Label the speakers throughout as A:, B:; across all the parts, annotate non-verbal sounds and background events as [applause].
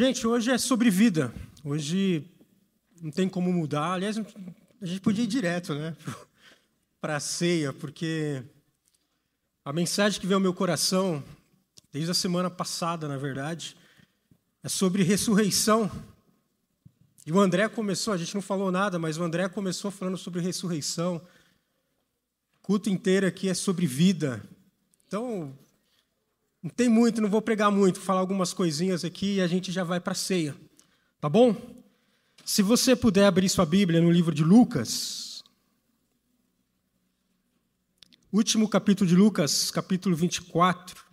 A: Gente, hoje é sobre vida. Hoje não tem como mudar. Aliás, a gente podia ir direto, né, [laughs] para a ceia, porque a mensagem que veio ao meu coração desde a semana passada, na verdade, é sobre ressurreição. E o André começou, a gente não falou nada, mas o André começou falando sobre ressurreição. O culto inteiro aqui é sobre vida. Então, não tem muito, não vou pregar muito, vou falar algumas coisinhas aqui e a gente já vai para a ceia. Tá bom? Se você puder abrir sua Bíblia no livro de Lucas, último capítulo de Lucas, capítulo 24.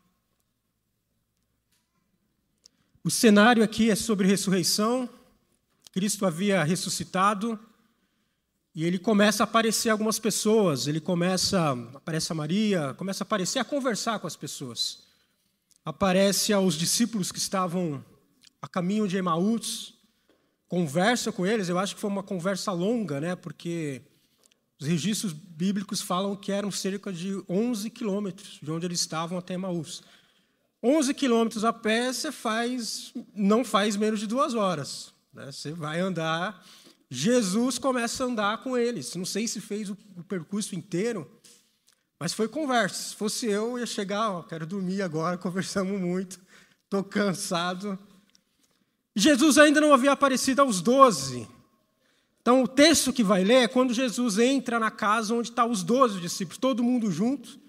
A: O cenário aqui é sobre ressurreição. Cristo havia ressuscitado e ele começa a aparecer algumas pessoas. Ele começa, aparece a Maria, começa a aparecer, a conversar com as pessoas. Aparece aos discípulos que estavam a caminho de Emaús, conversa com eles. Eu acho que foi uma conversa longa, né? Porque os registros bíblicos falam que eram cerca de 11 quilômetros de onde eles estavam até Emaús. 11 quilômetros a pé, você faz, não faz menos de duas horas. Né? Você vai andar. Jesus começa a andar com eles. Não sei se fez o, percurso inteiro, mas foi conversa. Se fosse eu, eu ia chegar, ó, quero dormir agora, [laughs] conversamos muito, estou cansado. Jesus ainda não havia aparecido aos doze. Então, o texto que vai ler é quando Jesus entra na casa onde estão tá os doze discípulos, todo mundo junto.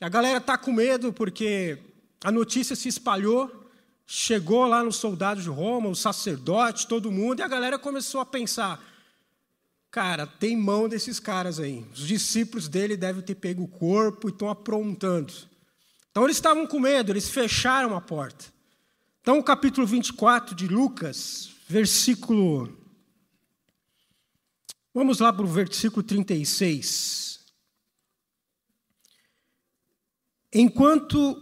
A: A galera está com medo porque a notícia se espalhou, chegou lá nos soldados de Roma, os sacerdotes, todo mundo, e a galera começou a pensar: cara, tem mão desses caras aí. Os discípulos dele devem ter pego o corpo e estão aprontando. Então eles estavam com medo, eles fecharam a porta. Então, o capítulo 24 de Lucas, versículo. Vamos lá para o versículo 36. Enquanto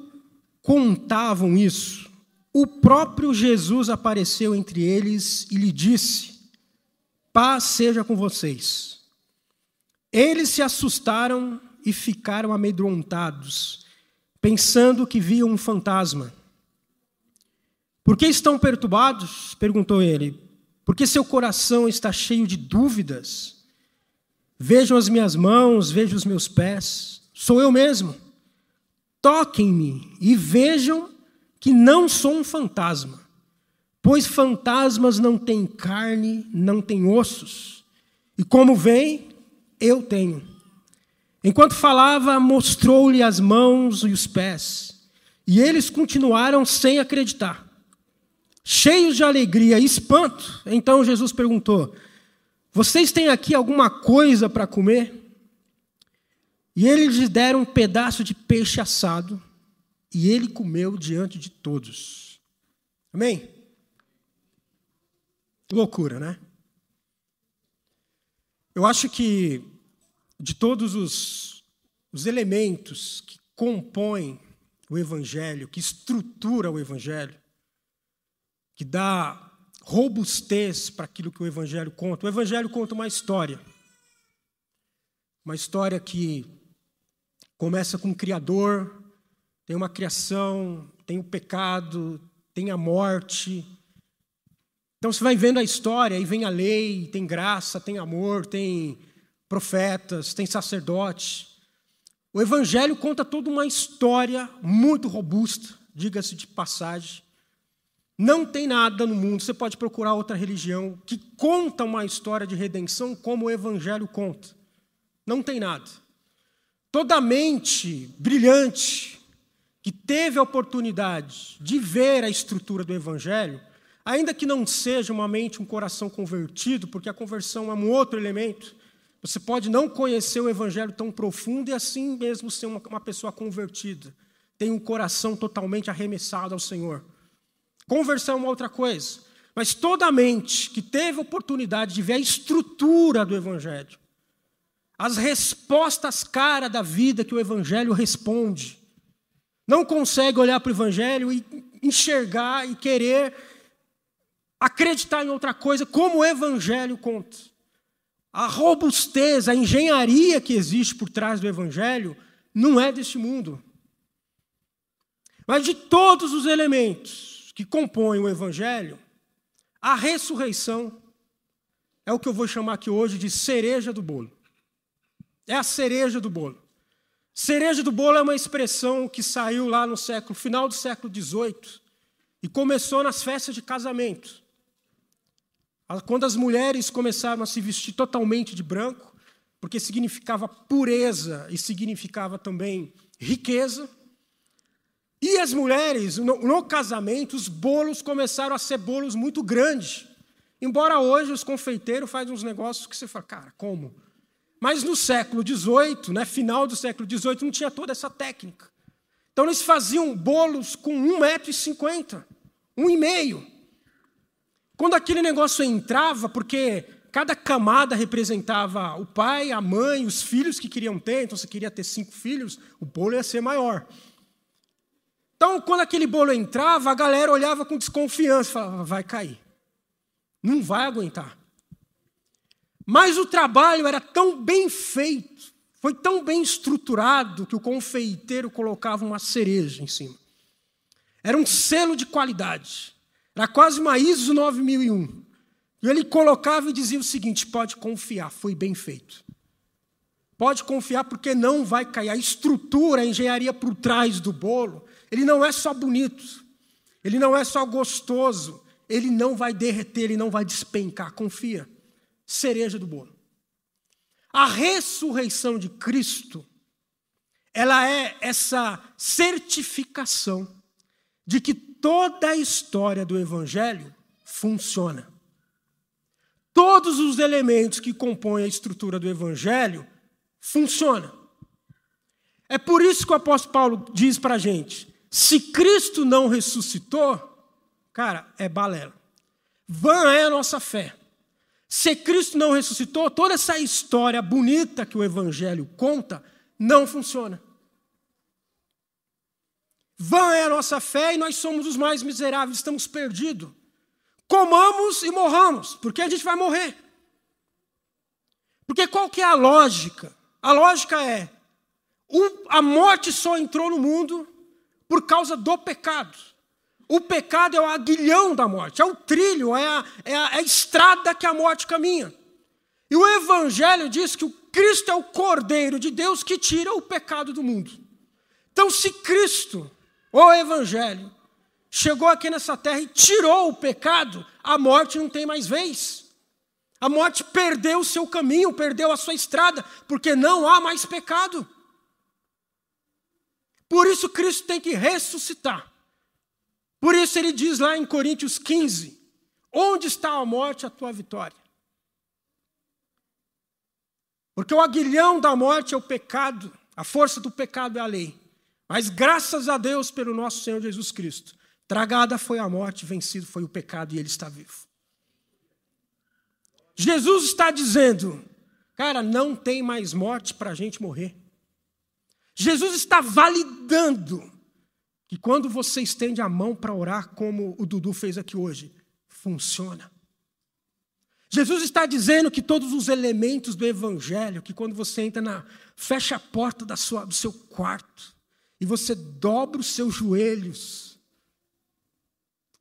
A: contavam isso, o próprio Jesus apareceu entre eles e lhe disse: Paz seja com vocês. Eles se assustaram e ficaram amedrontados, pensando que viam um fantasma. Por que estão perturbados? perguntou ele. Porque seu coração está cheio de dúvidas. Vejam as minhas mãos, vejam os meus pés. Sou eu mesmo. Toquem-me e vejam que não sou um fantasma, pois fantasmas não têm carne, não têm ossos, e como vem, eu tenho. Enquanto falava, mostrou-lhe as mãos e os pés, e eles continuaram sem acreditar. Cheios de alegria e espanto, então Jesus perguntou: Vocês têm aqui alguma coisa para comer? E eles lhe deram um pedaço de peixe assado, e ele comeu diante de todos. Amém? Loucura, né? Eu acho que de todos os, os elementos que compõem o Evangelho, que estrutura o Evangelho, que dá robustez para aquilo que o Evangelho conta. O Evangelho conta uma história. Uma história que Começa com o Criador, tem uma criação, tem o pecado, tem a morte. Então você vai vendo a história, e vem a lei, tem graça, tem amor, tem profetas, tem sacerdote. O Evangelho conta toda uma história muito robusta, diga-se de passagem. Não tem nada no mundo, você pode procurar outra religião que conta uma história de redenção como o Evangelho conta. Não tem nada. Toda mente brilhante que teve a oportunidade de ver a estrutura do Evangelho, ainda que não seja uma mente, um coração convertido, porque a conversão é um outro elemento, você pode não conhecer o Evangelho tão profundo e assim mesmo ser uma, uma pessoa convertida, tem um coração totalmente arremessado ao Senhor. Conversão é uma outra coisa, mas toda mente que teve oportunidade de ver a estrutura do Evangelho, as respostas cara da vida que o Evangelho responde. Não consegue olhar para o Evangelho e enxergar e querer acreditar em outra coisa, como o Evangelho conta. A robustez, a engenharia que existe por trás do Evangelho não é deste mundo. Mas de todos os elementos que compõem o Evangelho, A ressurreição é o que eu vou chamar aqui hoje de cereja do bolo. É a cereja do bolo. Cereja do bolo é uma expressão que saiu lá no século, final do século XVIII e começou nas festas de casamento. Quando as mulheres começaram a se vestir totalmente de branco, porque significava pureza e significava também riqueza. E as mulheres, no, casamento, os bolos começaram a ser bolos muito grandes. Embora hoje os confeiteiros fazem uns negócios que você fala, cara, como? Mas no século XVIII, né, final do século XVIII, não tinha toda essa técnica. Então eles faziam bolos com 1,50m, um e meio. Quando aquele negócio entrava, porque cada camada representava o pai, a mãe, os filhos que queriam ter, então você queria ter cinco filhos, o bolo ia ser maior. Então, quando aquele bolo entrava, a galera olhava com desconfiança, falava, vai cair. Não vai aguentar. Mas o trabalho era tão bem feito, foi tão bem estruturado, que o confeiteiro colocava uma cereja em cima. Era um selo de qualidade. Era quase uma ISO 9001. E ele colocava e dizia o seguinte: pode confiar, foi bem feito. Pode confiar porque não vai cair. A estrutura, a engenharia por trás do bolo, ele não é só bonito, ele não é só gostoso, ele não vai derreter, ele não vai despencar. Confia. Cereja do bolo. A ressurreição de Cristo, ela é essa certificação de que toda a história do Evangelho funciona. Todos os elementos que compõem a estrutura do Evangelho funcionam. É por isso que o apóstolo Paulo diz para a gente: se Cristo não ressuscitou, cara, é balela. Vã é a nossa fé. Se Cristo não ressuscitou, toda essa história bonita que o Evangelho conta não funciona. Vã é a nossa fé e nós somos os mais miseráveis, estamos perdidos. Comamos e morramos, porque a gente vai morrer. Porque qual que é a lógica? A lógica é: a morte só entrou no mundo por causa do pecado. O pecado é o aguilhão da morte, é o trilho, é a, é a, é a estrada que a morte caminha. E o Evangelho diz que o Cristo é o Cordeiro de Deus que tira o pecado do mundo. Então, se Cristo o Evangelho chegou aqui nessa terra e tirou o pecado, a morte não tem mais vez. A morte perdeu o seu caminho, perdeu a sua estrada, porque não há mais pecado. Por isso Cristo tem que ressuscitar. Por isso ele diz lá em Coríntios 15: Onde está a morte, a tua vitória? Porque o aguilhão da morte é o pecado, a força do pecado é a lei. Mas graças a Deus pelo nosso Senhor Jesus Cristo, tragada foi a morte, vencido foi o pecado e ele está vivo. Jesus está dizendo, cara, não tem mais morte para a gente morrer. Jesus está validando que quando você estende a mão para orar, como o Dudu fez aqui hoje, funciona. Jesus está dizendo que todos os elementos do Evangelho, que quando você entra na. fecha a porta da sua, do seu quarto, e você dobra os seus joelhos,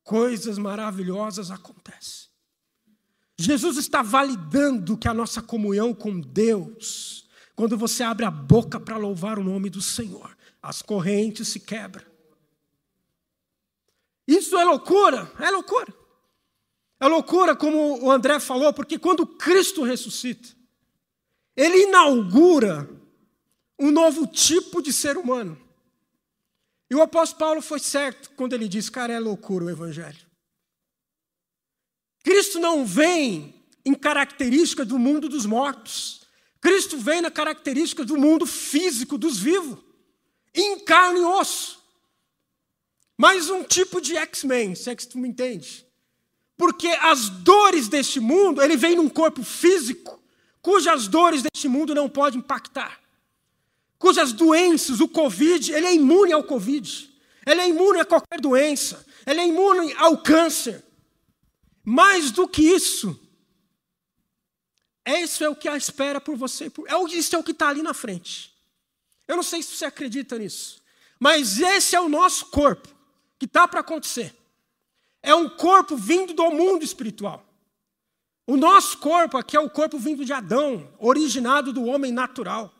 A: coisas maravilhosas acontecem. Jesus está validando que a nossa comunhão com Deus, quando você abre a boca para louvar o nome do Senhor, as correntes se quebram. Isso é loucura, é loucura. É loucura, como o André falou, porque quando Cristo ressuscita, ele inaugura um novo tipo de ser humano. E o apóstolo Paulo foi certo quando ele disse: cara, é loucura o evangelho. Cristo não vem em características do mundo dos mortos. Cristo vem na característica do mundo físico dos vivos, em carne e osso. Mais um tipo de X-Men, se é que tu me entende. Porque as dores deste mundo, ele vem num corpo físico, cujas dores deste mundo não podem impactar cujas doenças, o Covid, ele é imune ao Covid, ele é imune a qualquer doença, ele é imune ao câncer. Mais do que isso, isso é o que a espera por você, é isso é o que está ali na frente. Eu não sei se você acredita nisso, mas esse é o nosso corpo que está para acontecer. é um corpo vindo do mundo espiritual. O nosso corpo aqui é o corpo vindo de Adão, originado do homem natural.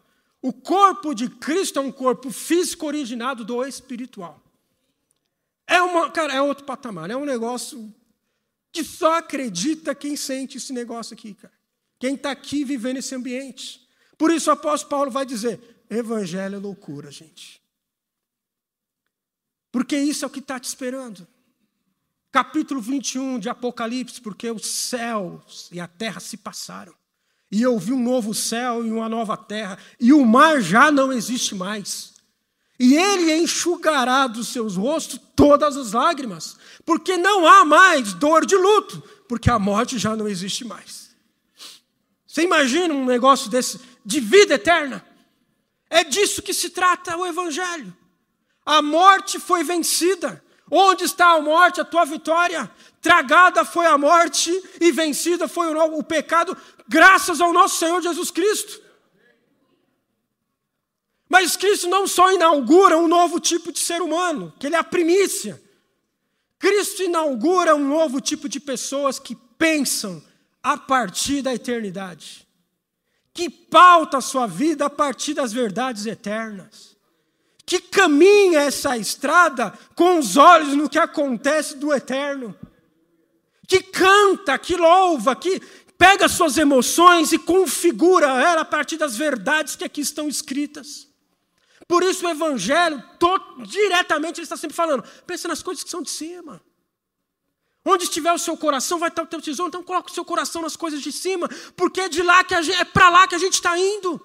A: O corpo de Cristo é um corpo físico originado do espiritual. É uma, cara, é outro patamar, é um negócio que só acredita quem sente esse negócio aqui, cara. Quem está aqui vivendo esse ambiente. Por isso o apóstolo Paulo vai dizer: Evangelho é loucura, gente. Porque isso é o que está te esperando. Capítulo 21 de Apocalipse, porque os céus e a terra se passaram. E eu vi um novo céu e uma nova terra, e o mar já não existe mais. E ele enxugará dos seus rostos todas as lágrimas, porque não há mais dor de luto, porque a morte já não existe mais. Você imagina um negócio desse de vida eterna? É disso que se trata o Evangelho. A morte foi vencida. Onde está a morte, a tua vitória? Tragada foi a morte e vencida foi o, pecado, graças ao nosso Senhor Jesus Cristo. Mas Cristo não só inaugura um novo tipo de ser humano, que ele é a primícia. Cristo inaugura um novo tipo de pessoas que pensam a partir da eternidade, que pauta a sua vida a partir das verdades eternas que caminha essa estrada com os olhos no que acontece do eterno, que canta, que louva, que pega suas emoções e configura ela a partir das verdades que aqui estão escritas. Por isso o Evangelho, diretamente, ele está sempre falando: pensa nas coisas que são de cima. Onde estiver o seu coração, vai estar o teu tesouro. Então coloca o seu coração nas coisas de cima, porque é de lá que gente, é para lá que a gente está indo.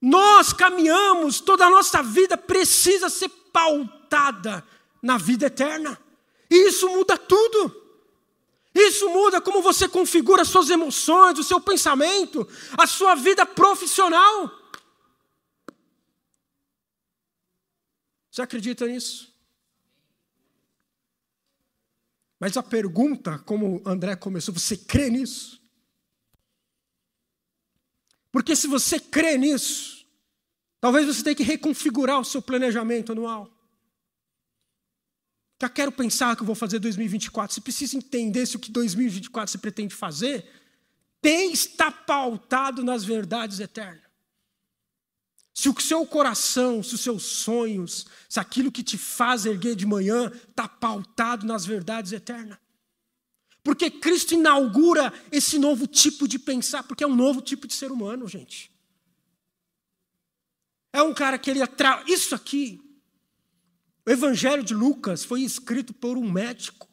A: Nós caminhamos, toda a nossa vida precisa ser pautada na vida eterna. E isso muda tudo. Isso muda como você configura suas emoções, o seu pensamento, a sua vida profissional. Você acredita nisso? Mas a pergunta, como André começou, você crê nisso? Porque se você crê nisso, talvez você tenha que reconfigurar o seu planejamento anual. Já quero pensar que eu vou fazer 2024. Você precisa entender se o que 2024 você pretende fazer tem está pautado nas verdades eternas. Se o seu coração, se os seus sonhos, se aquilo que te faz erguer de manhã está pautado nas verdades eternas. Porque Cristo inaugura esse novo tipo de pensar, porque é um novo tipo de ser humano, gente. É um cara que ele atrai. Isso aqui, o Evangelho de Lucas foi escrito por um médico.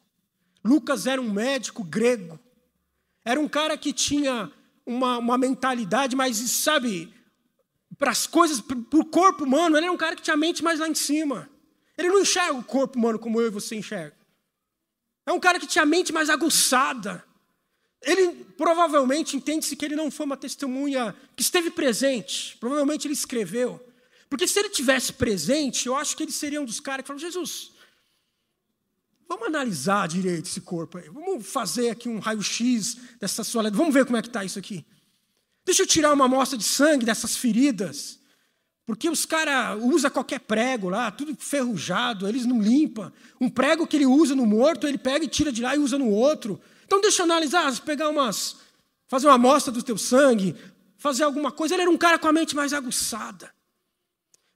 A: Lucas era um médico grego. Era um cara que tinha uma, uma mentalidade, mas sabe, para as coisas, para o corpo humano, ele era um cara que tinha a mente mais lá em cima. Ele não enxerga o corpo humano como eu e você enxerga. É um cara que tinha a mente mais aguçada. Ele provavelmente entende-se que ele não foi uma testemunha que esteve presente. Provavelmente ele escreveu. Porque se ele tivesse presente, eu acho que ele seria um dos caras que falou: Jesus, vamos analisar direito esse corpo aí. Vamos fazer aqui um raio-x dessa sua. Vamos ver como é que está isso aqui. Deixa eu tirar uma amostra de sangue dessas feridas. Porque os caras usam qualquer prego lá, tudo ferrujado, eles não limpam. Um prego que ele usa no morto, ele pega e tira de lá e usa no outro. Então deixa eu analisar, pegar umas. fazer uma amostra do teu sangue, fazer alguma coisa. Ele era um cara com a mente mais aguçada.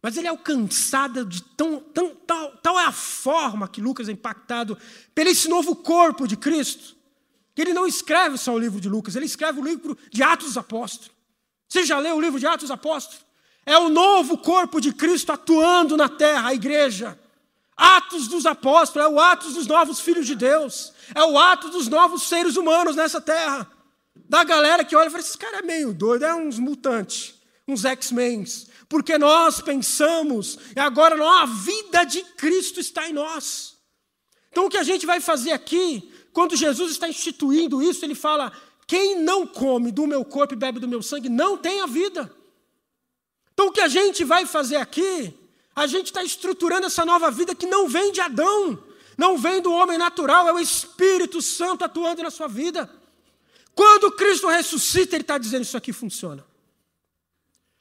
A: Mas ele é alcançado de tão, tão tal, tal é a forma que Lucas é impactado pelo esse novo corpo de Cristo, que ele não escreve só o livro de Lucas, ele escreve o livro de Atos dos Apóstolos. Você já leu o livro de Atos dos Apóstolos? É o novo corpo de Cristo atuando na terra, a igreja. Atos dos apóstolos, é o atos dos novos filhos de Deus, é o ato dos novos seres humanos nessa terra. Da galera que olha e fala: esse cara é meio doido, é uns mutantes, uns X-Men. Porque nós pensamos, e agora a vida de Cristo está em nós. Então o que a gente vai fazer aqui, quando Jesus está instituindo isso, ele fala: quem não come do meu corpo e bebe do meu sangue não tem a vida. Então, o que a gente vai fazer aqui, a gente está estruturando essa nova vida que não vem de Adão, não vem do homem natural, é o Espírito Santo atuando na sua vida. Quando Cristo ressuscita, Ele está dizendo: Isso aqui funciona.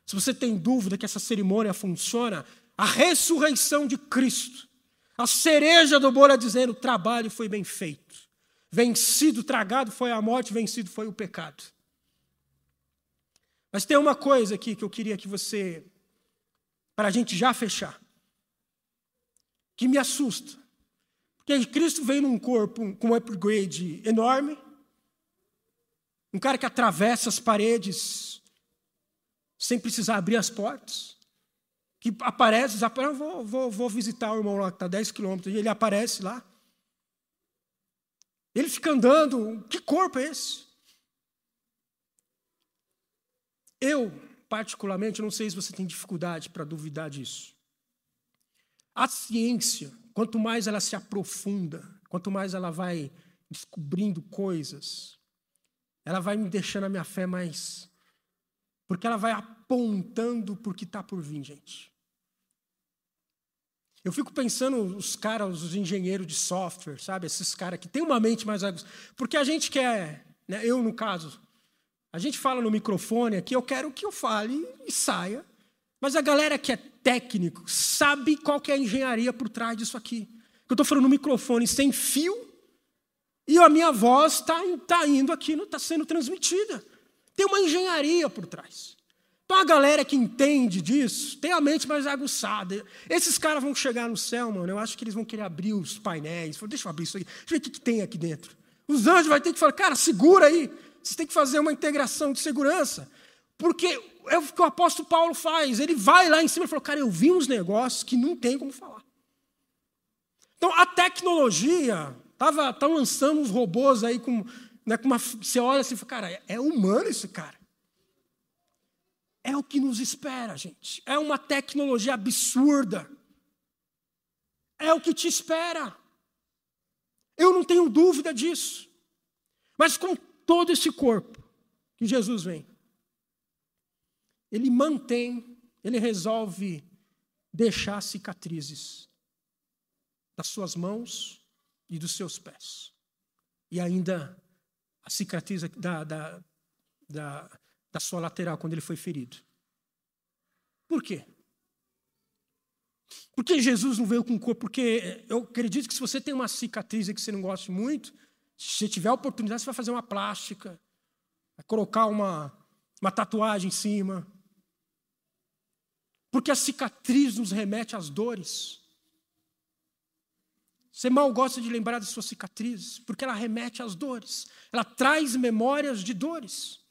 A: Se você tem dúvida que essa cerimônia funciona, a ressurreição de Cristo, A cereja do bolo é dizendo: o trabalho foi bem feito. Vencido, tragado foi a morte, vencido foi o pecado. Mas tem uma coisa aqui que eu queria que você, para a gente já fechar, que me assusta. Porque Cristo veio num corpo com um upgrade enorme, um cara que atravessa as paredes sem precisar abrir as portas, que aparece, eu vou, vou, vou visitar o irmão lá que está a 10 quilômetros, e ele aparece lá. Ele fica andando, que corpo é esse? Eu, particularmente, não sei se você tem dificuldade para duvidar disso. A ciência, quanto mais ela se aprofunda, quanto mais ela vai descobrindo coisas, ela vai me deixando a minha fé mais. Porque ela vai apontando por que está por vir, gente. Eu fico pensando os caras, os engenheiros de software, sabe? Esses caras que têm uma mente mais. Porque a gente quer, né? eu no caso, a gente fala no microfone aqui, eu quero que eu fale e saia. Mas a galera que é técnico sabe qual que é a engenharia por trás disso aqui. Eu estou falando no microfone sem fio e a minha voz está tá indo aqui, está sendo transmitida. Tem uma engenharia por trás. Então a galera que entende disso tem a mente mais aguçada. Esses caras vão chegar no céu, mano. Eu acho que eles vão querer abrir os painéis. Deixa eu abrir isso aí. Deixa eu ver o que, que tem aqui dentro. Os anjos vão ter que falar, cara, segura aí. Você tem que fazer uma integração de segurança. Porque é o que o apóstolo Paulo faz. Ele vai lá em cima e fala, cara, eu vi uns negócios que não tem como falar. Então, a tecnologia estava tá lançando uns robôs aí com, né, com uma. Você olha assim e fala, cara, é humano esse cara. É o que nos espera, gente. É uma tecnologia absurda. É o que te espera. Eu não tenho dúvida disso. Mas com todo esse corpo que Jesus vem, ele mantém, ele resolve deixar cicatrizes das suas mãos e dos seus pés. E ainda a cicatriz da, da, da, da sua lateral quando ele foi ferido. Por quê? Porque Jesus não veio com o corpo? Porque eu acredito que se você tem uma cicatriz que você não gosta muito, se tiver a oportunidade, você vai fazer uma plástica, vai colocar uma, uma tatuagem em cima. Porque a cicatriz nos remete às dores. Você mal gosta de lembrar das suas cicatrizes, porque ela remete às dores. Ela traz memórias de dores.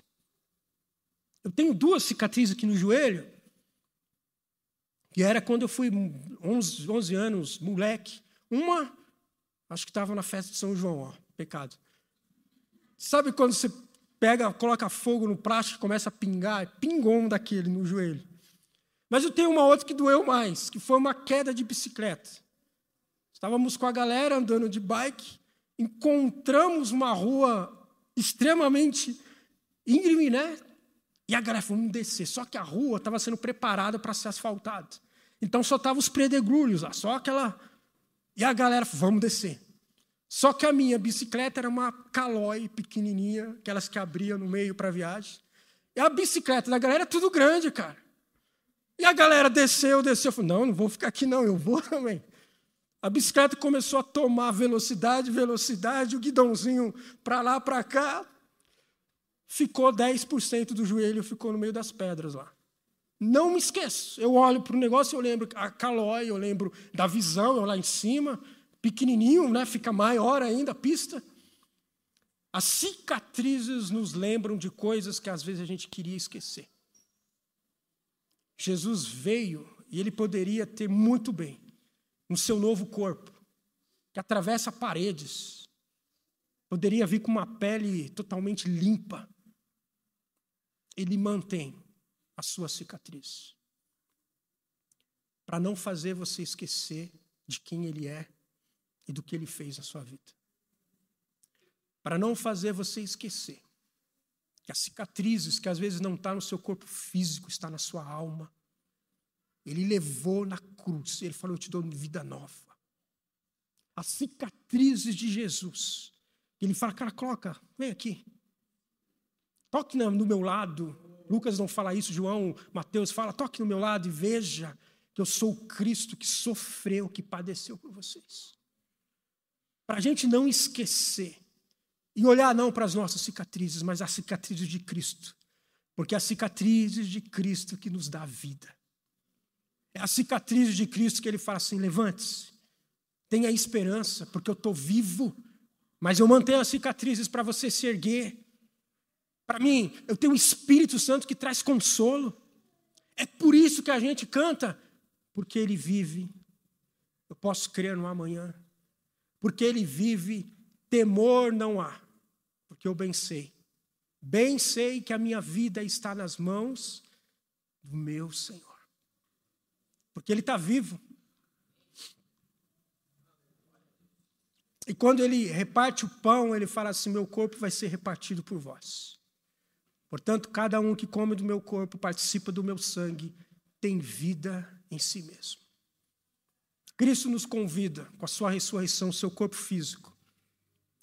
A: Eu tenho duas cicatrizes aqui no joelho, que era quando eu fui 11, 11 anos, moleque. Uma, acho que estava na festa de São João, ó pecado. Sabe quando você pega, coloca fogo no plástico e começa a pingar? Pingou um daquele no joelho. Mas eu tenho uma outra que doeu mais, que foi uma queda de bicicleta. Estávamos com a galera andando de bike, encontramos uma rua extremamente íngreme, né? E a galera falou, vamos descer. Só que a rua estava sendo preparada para ser asfaltada. Então só estavam os predegrulhos lá, só aquela. E a galera falou, vamos descer. Só que a minha bicicleta era uma calói pequenininha, aquelas que abria no meio para viagem. E a bicicleta da galera é tudo grande, cara. E a galera desceu, desceu. Eu falei, não, não vou ficar aqui não, eu vou [laughs] também. A bicicleta começou a tomar velocidade, velocidade, o guidãozinho para lá, para cá. Ficou 10% do joelho, ficou no meio das pedras lá. Não me esqueço. Eu olho para o negócio, eu lembro a calói, eu lembro da visão, eu lá em cima pequenininho, né? fica maior ainda a pista. As cicatrizes nos lembram de coisas que às vezes a gente queria esquecer. Jesus veio e ele poderia ter muito bem no seu novo corpo, que atravessa paredes, poderia vir com uma pele totalmente limpa. Ele mantém a sua cicatriz para não fazer você esquecer de quem ele é e do que ele fez na sua vida. Para não fazer você esquecer que as cicatrizes que às vezes não está no seu corpo físico, está na sua alma. Ele levou na cruz, ele falou: Eu te dou vida nova. As cicatrizes de Jesus. Ele fala: Cara, coloca, vem aqui. Toque no meu lado. Lucas não fala isso, João, Mateus fala: Toque no meu lado e veja que eu sou o Cristo que sofreu, que padeceu por vocês. Para a gente não esquecer e olhar não para as nossas cicatrizes, mas as cicatrizes de Cristo. Porque as cicatrizes de Cristo que nos dá vida. É a cicatriz de Cristo que ele fala assim: levante-se, tenha esperança, porque eu estou vivo, mas eu mantenho as cicatrizes para você se erguer. Para mim, eu tenho o Espírito Santo que traz consolo. É por isso que a gente canta, porque ele vive. Eu posso crer no amanhã. Porque ele vive, temor não há. Porque eu bem sei. Bem sei que a minha vida está nas mãos do meu Senhor. Porque ele está vivo. E quando ele reparte o pão, ele fala assim: Meu corpo vai ser repartido por vós. Portanto, cada um que come do meu corpo, participa do meu sangue, tem vida em si mesmo. Cristo nos convida, com a sua ressurreição, o seu corpo físico,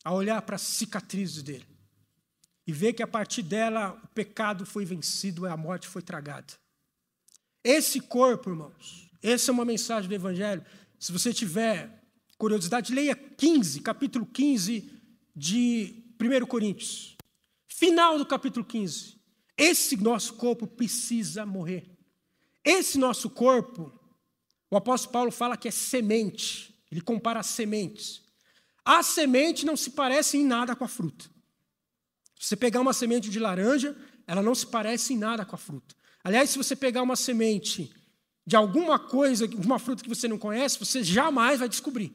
A: a olhar para as cicatrizes dele e ver que a partir dela o pecado foi vencido a morte foi tragada. Esse corpo, irmãos, essa é uma mensagem do Evangelho. Se você tiver curiosidade, leia 15, capítulo 15 de 1 Coríntios. Final do capítulo 15. Esse nosso corpo precisa morrer. Esse nosso corpo, o apóstolo Paulo fala que é semente. Ele compara as sementes. A semente não se parece em nada com a fruta. Se você pegar uma semente de laranja, ela não se parece em nada com a fruta. Aliás, se você pegar uma semente de alguma coisa, de uma fruta que você não conhece, você jamais vai descobrir.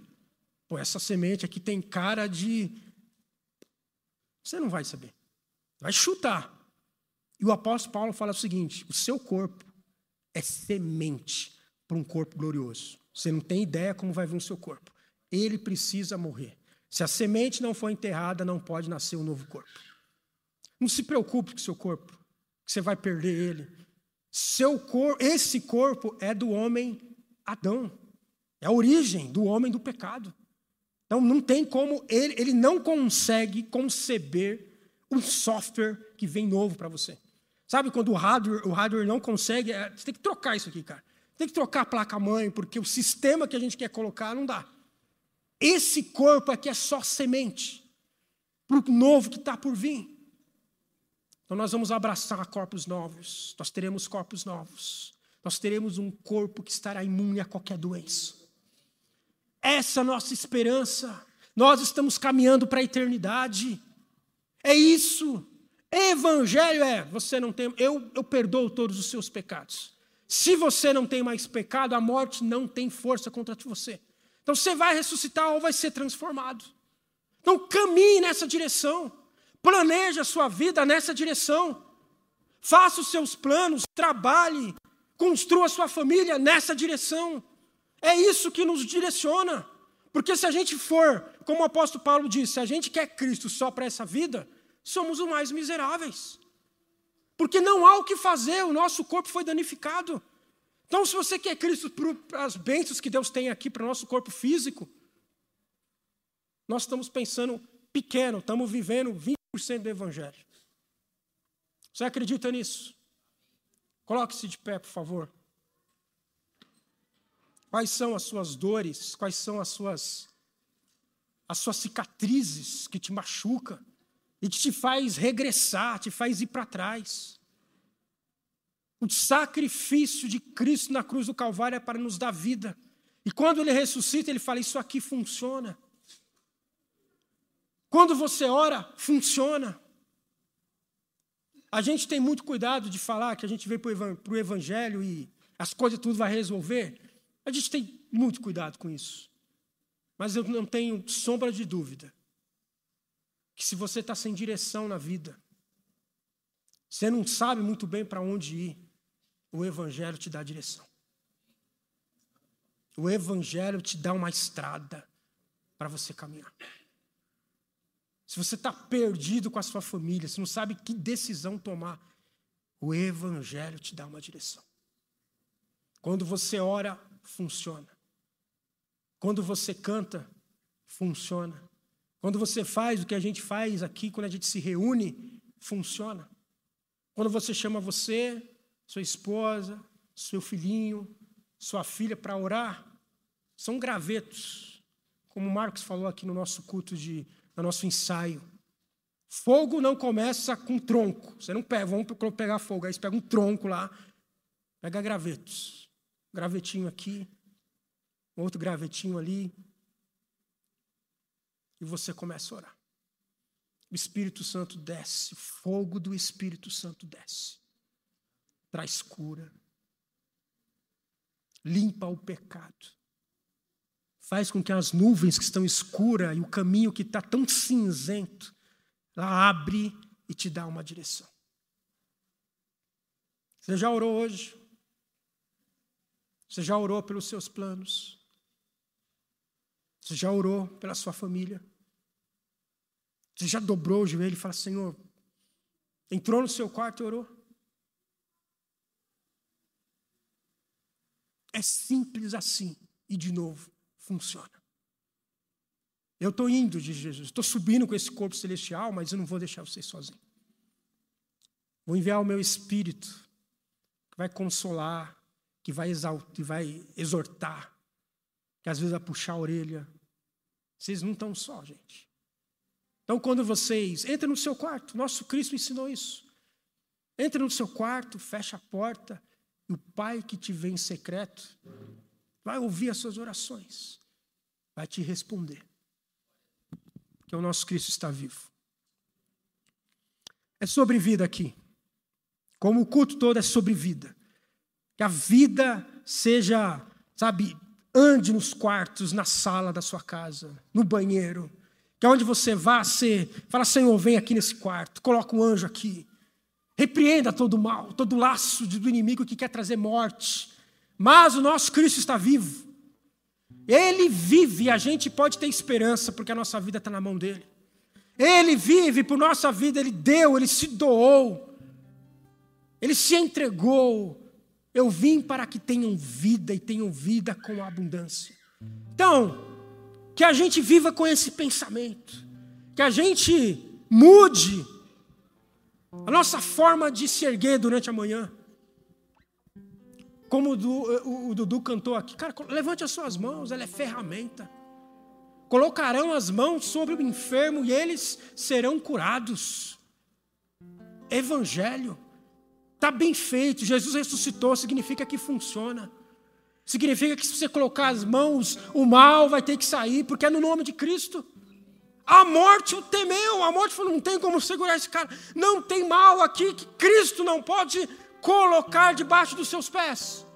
A: Pô, essa semente aqui tem cara de. Você não vai saber. Vai chutar. E o apóstolo Paulo fala o seguinte: o seu corpo é semente para um corpo glorioso. Você não tem ideia como vai vir o seu corpo. Ele precisa morrer. Se a semente não for enterrada, não pode nascer um novo corpo. Não se preocupe com o seu corpo, que você vai perder ele. Seu cor, esse corpo é do homem Adão. É a origem do homem do pecado. Então não tem como ele, ele não consegue conceber um software que vem novo para você. Sabe quando o hardware, o hardware não consegue, é, você tem que trocar isso aqui, cara. Tem que trocar a placa-mãe, porque o sistema que a gente quer colocar não dá. Esse corpo aqui é só semente para o novo que está por vir. Então nós vamos abraçar corpos novos, nós teremos corpos novos, nós teremos um corpo que estará imune a qualquer doença. Essa é a nossa esperança. Nós estamos caminhando para a eternidade. É isso. Evangelho é, você não tem, eu, eu perdoo todos os seus pecados. Se você não tem mais pecado, a morte não tem força contra você. Então você vai ressuscitar ou vai ser transformado. Então caminhe nessa direção. Planeje a sua vida nessa direção. Faça os seus planos, trabalhe, construa a sua família nessa direção. É isso que nos direciona. Porque se a gente for, como o apóstolo Paulo disse, se a gente quer Cristo só para essa vida, somos os mais miseráveis. Porque não há o que fazer, o nosso corpo foi danificado. Então, se você quer Cristo para as bênçãos que Deus tem aqui para o nosso corpo físico, nós estamos pensando pequeno, estamos vivendo 20% do Evangelho. Você acredita nisso? Coloque-se de pé, por favor. Quais são as suas dores? Quais são as suas as suas cicatrizes que te machuca e que te faz regressar, te faz ir para trás? O sacrifício de Cristo na cruz do Calvário é para nos dar vida. E quando ele ressuscita, ele fala: Isso aqui funciona. Quando você ora, funciona. A gente tem muito cuidado de falar que a gente veio para o Evangelho e as coisas tudo vai resolver. A gente tem muito cuidado com isso. Mas eu não tenho sombra de dúvida que se você está sem direção na vida, você não sabe muito bem para onde ir, o Evangelho te dá direção. O Evangelho te dá uma estrada para você caminhar. Se você está perdido com a sua família, se não sabe que decisão tomar, o Evangelho te dá uma direção. Quando você ora, funciona. Quando você canta, funciona. Quando você faz o que a gente faz aqui, quando a gente se reúne, funciona. Quando você chama você, sua esposa, seu filhinho, sua filha para orar, são gravetos, como o Marcos falou aqui no nosso culto de, no nosso ensaio. Fogo não começa com tronco. Você não pega, vamos pegar fogo, aí você pega um tronco lá, pega gravetos. Gravetinho aqui, outro gravetinho ali, e você começa a orar. O Espírito Santo desce, o fogo do Espírito Santo desce, traz cura, limpa o pecado, faz com que as nuvens que estão escuras e o caminho que está tão cinzento, ela abre e te dá uma direção. Você já orou hoje? Você já orou pelos seus planos? Você já orou pela sua família? Você já dobrou o joelho e falou: Senhor, entrou no seu quarto e orou? É simples assim. E, de novo, funciona. Eu estou indo, diz Jesus. Estou subindo com esse corpo celestial, mas eu não vou deixar vocês sozinhos. Vou enviar o meu espírito, que vai consolar, que vai, exaltar, que vai exortar, que às vezes vai puxar a orelha. Vocês não estão só, gente. Então, quando vocês entram no seu quarto, nosso Cristo ensinou isso. Entra no seu quarto, fecha a porta, e o Pai que te vê em secreto vai ouvir as suas orações, vai te responder. Que o nosso Cristo está vivo. É sobre vida aqui. Como o culto todo é sobre vida. Que a vida seja, sabe, ande nos quartos, na sala da sua casa, no banheiro, que aonde você vá, você fala, Senhor, vem aqui nesse quarto, coloca um anjo aqui. Repreenda todo o mal, todo o laço do inimigo que quer trazer morte. Mas o nosso Cristo está vivo. Ele vive e a gente pode ter esperança, porque a nossa vida está na mão dele. Ele vive por nossa vida, ele deu, ele se doou, ele se entregou. Eu vim para que tenham vida e tenham vida com abundância. Então, que a gente viva com esse pensamento, que a gente mude a nossa forma de se erguer durante a manhã. Como o, o, o Dudu cantou aqui, cara, levante as suas mãos, ela é ferramenta. Colocarão as mãos sobre o enfermo e eles serão curados. Evangelho. Está bem feito, Jesus ressuscitou, significa que funciona. Significa que se você colocar as mãos, o mal vai ter que sair, porque é no nome de Cristo. A morte o temeu, a morte falou: não tem como segurar esse cara. Não tem mal aqui que Cristo não pode colocar debaixo dos seus pés.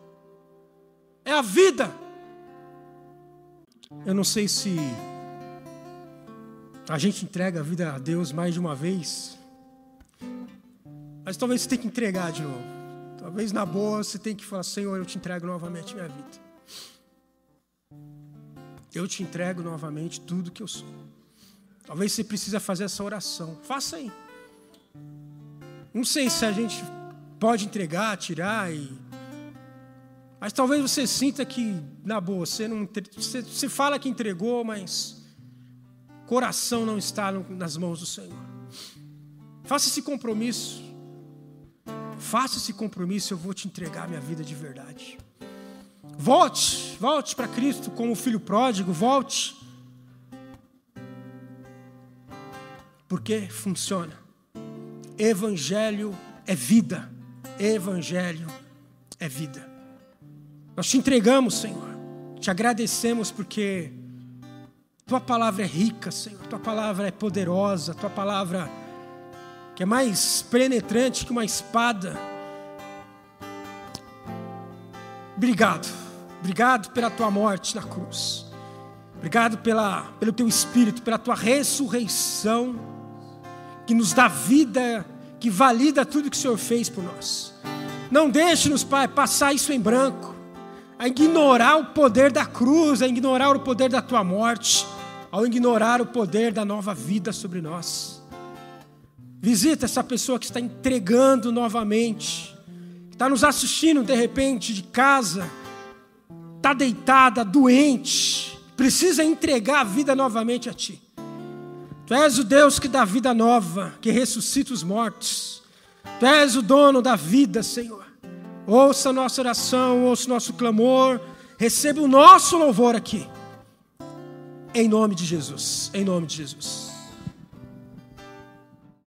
A: É a vida. Eu não sei se a gente entrega a vida a Deus mais de uma vez, mas talvez você tenha que entregar de novo. Talvez na boa você tenha que falar: Senhor, eu te entrego novamente minha vida. Eu te entrego novamente tudo que eu sou. Talvez você precisa fazer essa oração. Faça aí. Não sei se a gente pode entregar, tirar e mas talvez você sinta que na boa, você não você, você fala que entregou, mas coração não está nas mãos do Senhor. Faça esse compromisso. Faça esse compromisso, eu vou te entregar minha vida de verdade. Volte, volte para Cristo como filho pródigo, volte. Porque funciona. Evangelho é vida. Evangelho é vida. Nós te entregamos, Senhor. Te agradecemos porque tua palavra é rica, Senhor. Tua palavra é poderosa, tua palavra que é mais penetrante que uma espada. Obrigado, obrigado pela tua morte na cruz. Obrigado pela, pelo teu espírito, pela tua ressurreição, que nos dá vida, que valida tudo que o Senhor fez por nós. Não deixe-nos, Pai, passar isso em branco, a ignorar o poder da cruz, a ignorar o poder da tua morte, ao ignorar o poder da nova vida sobre nós. Visita essa pessoa que está entregando novamente, está nos assistindo de repente de casa, está deitada, doente, precisa entregar a vida novamente a Ti. Tu és o Deus que dá vida nova, que ressuscita os mortos. Tu és o dono da vida, Senhor. ouça a nossa oração, ouça o nosso clamor, receba o nosso louvor aqui. Em nome de Jesus, em nome de Jesus.